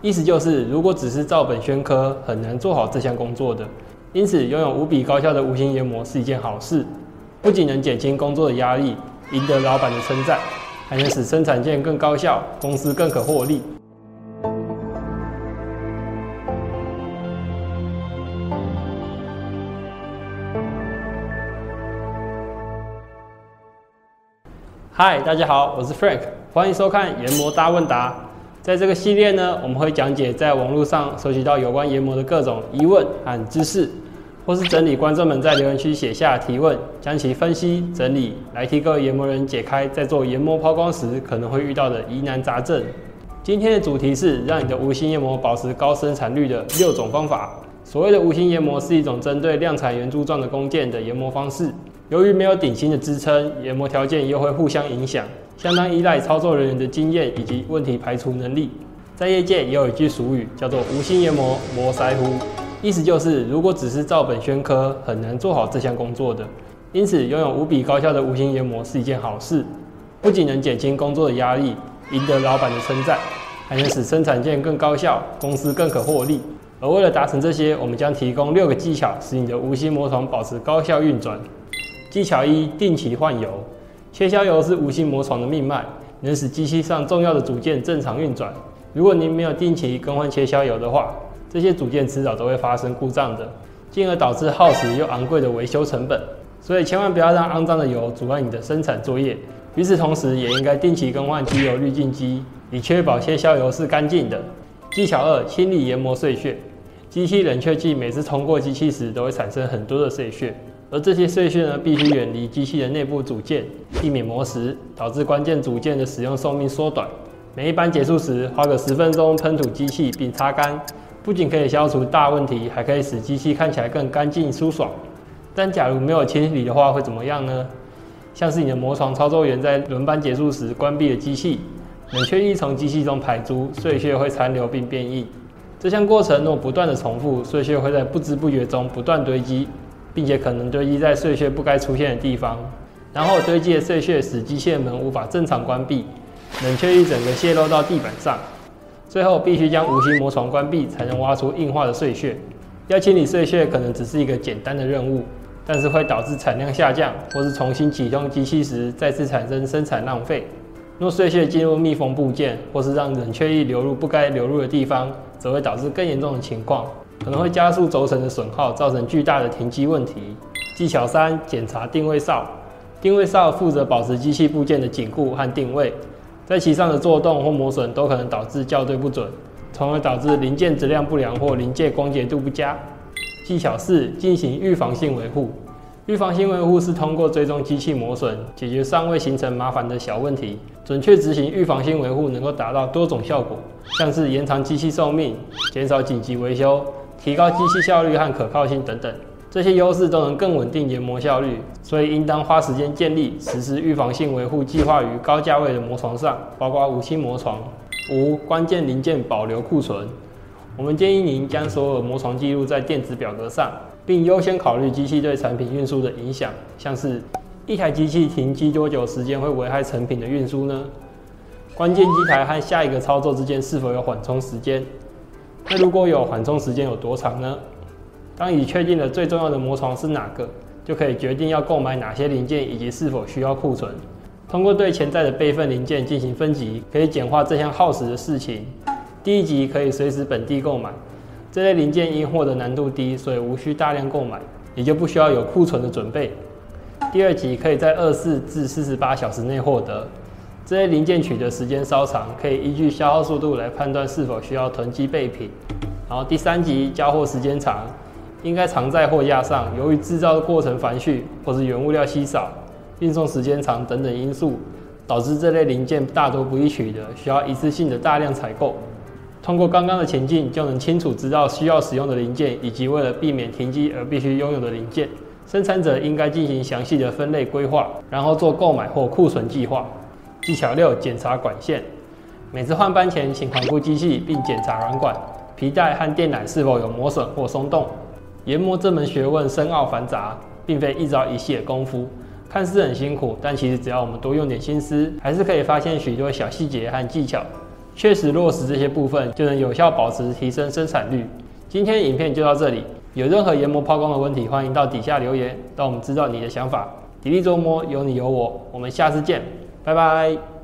意思就是，如果只是照本宣科，很难做好这项工作的。因此，拥有无比高效的无形研磨是一件好事，不仅能减轻工作的压力，赢得老板的称赞，还能使生产线更高效，公司更可获利。嗨，大家好，我是 Frank，欢迎收看研磨大问答。在这个系列呢，我们会讲解在网络上收集到有关研磨的各种疑问和知识，或是整理观众们在留言区写下提问，将其分析整理，来替各位研磨人解开在做研磨抛光时可能会遇到的疑难杂症。今天的主题是让你的无心研磨保持高生产率的六种方法。所谓的无心研磨是一种针对量产圆柱状的工件的研磨方式。由于没有顶芯的支撑，研磨条件又会互相影响，相当依赖操作人员的经验以及问题排除能力。在业界也有一句俗语，叫做“无心研磨磨腮乎”，意思就是如果只是照本宣科，很难做好这项工作的。因此，拥有无比高效的无心研磨是一件好事，不仅能减轻工作的压力，赢得老板的称赞，还能使生产线更高效，公司更可获利。而为了达成这些，我们将提供六个技巧，使你的无心磨床保持高效运转。技巧一：定期换油。切削油是无芯磨床的命脉，能使机器上重要的组件正常运转。如果您没有定期更换切削油的话，这些组件迟早都会发生故障的，进而导致耗时又昂贵的维修成本。所以千万不要让肮脏的油阻碍你的生产作业。与此同时，也应该定期更换机油滤净机，以确保切削油是干净的。技巧二：清理研磨碎屑。机器冷却剂每次通过机器时，都会产生很多的碎屑。而这些碎屑呢，必须远离机器的内部组件，避免磨蚀，导致关键组件的使用寿命缩短。每一班结束时，花个十分钟喷涂机器并擦干，不仅可以消除大问题，还可以使机器看起来更干净舒爽。但假如没有清理的话，会怎么样呢？像是你的磨床操作员在轮班结束时关闭了机器，冷却液从机器中排出，碎屑会残留并变硬。这项过程若不断的重复，碎屑会在不知不觉中不断堆积。并且可能堆积在碎屑不该出现的地方，然后堆积的碎屑使机械门无法正常关闭，冷却一整个泄漏到地板上，最后必须将无芯磨床关闭才能挖出硬化的碎屑。要清理碎屑可能只是一个简单的任务，但是会导致产量下降，或是重新启动机器时再次产生生产浪费。若碎屑进入密封部件，或是让冷却液流入不该流入的地方，则会导致更严重的情况。可能会加速轴承的损耗，造成巨大的停机问题。技巧三：检查定位哨。定位哨负责保持机器部件的紧固和定位，在其上的做动或磨损都可能导致校对不准，从而导致零件质量不良或零件光洁度不佳。技巧四：进行预防性维护。预防性维护是通过追踪机器磨损，解决尚未形成麻烦的小问题。准确执行预防性维护，能够达到多种效果，像是延长机器寿命、减少紧急维修。提高机器效率和可靠性等等，这些优势都能更稳定研磨效率，所以应当花时间建立实施预防性维护计划于高价位的磨床上，包括无芯磨床。五、关键零件保留库存。我们建议您将所有磨床记录在电子表格上，并优先考虑机器对产品运输的影响，像是一台机器停机多久时间会危害成品的运输呢？关键机台和下一个操作之间是否有缓冲时间？那如果有缓冲时间有多长呢？当已确定了最重要的磨床是哪个，就可以决定要购买哪些零件以及是否需要库存。通过对潜在的备份零件进行分级，可以简化这项耗时的事情。第一级可以随时本地购买，这类零件因获得难度低，所以无需大量购买，也就不需要有库存的准备。第二级可以在二四至四十八小时内获得。这些零件取得时间稍长，可以依据消耗速度来判断是否需要囤积备品。然后第三级交货时间长，应该藏在货架上。由于制造的过程繁序，或是原物料稀少、运送时间长等等因素，导致这类零件大多不易取得，需要一次性的大量采购。通过刚刚的前进，就能清楚知道需要使用的零件，以及为了避免停机而必须拥有的零件。生产者应该进行详细的分类规划，然后做购买或库存计划。技巧六：检查管线。每次换班前，请环顾机器，并检查软管、皮带和电缆是否有磨损或松动。研磨这门学问深奥繁杂，并非一朝一夕的功夫，看似很辛苦，但其实只要我们多用点心思，还是可以发现许多小细节和技巧，确实落实这些部分，就能有效保持提升生产率。今天影片就到这里，有任何研磨抛光的问题，欢迎到底下留言，让我们知道你的想法。砥砺琢磨，有你有我，我们下次见，拜拜。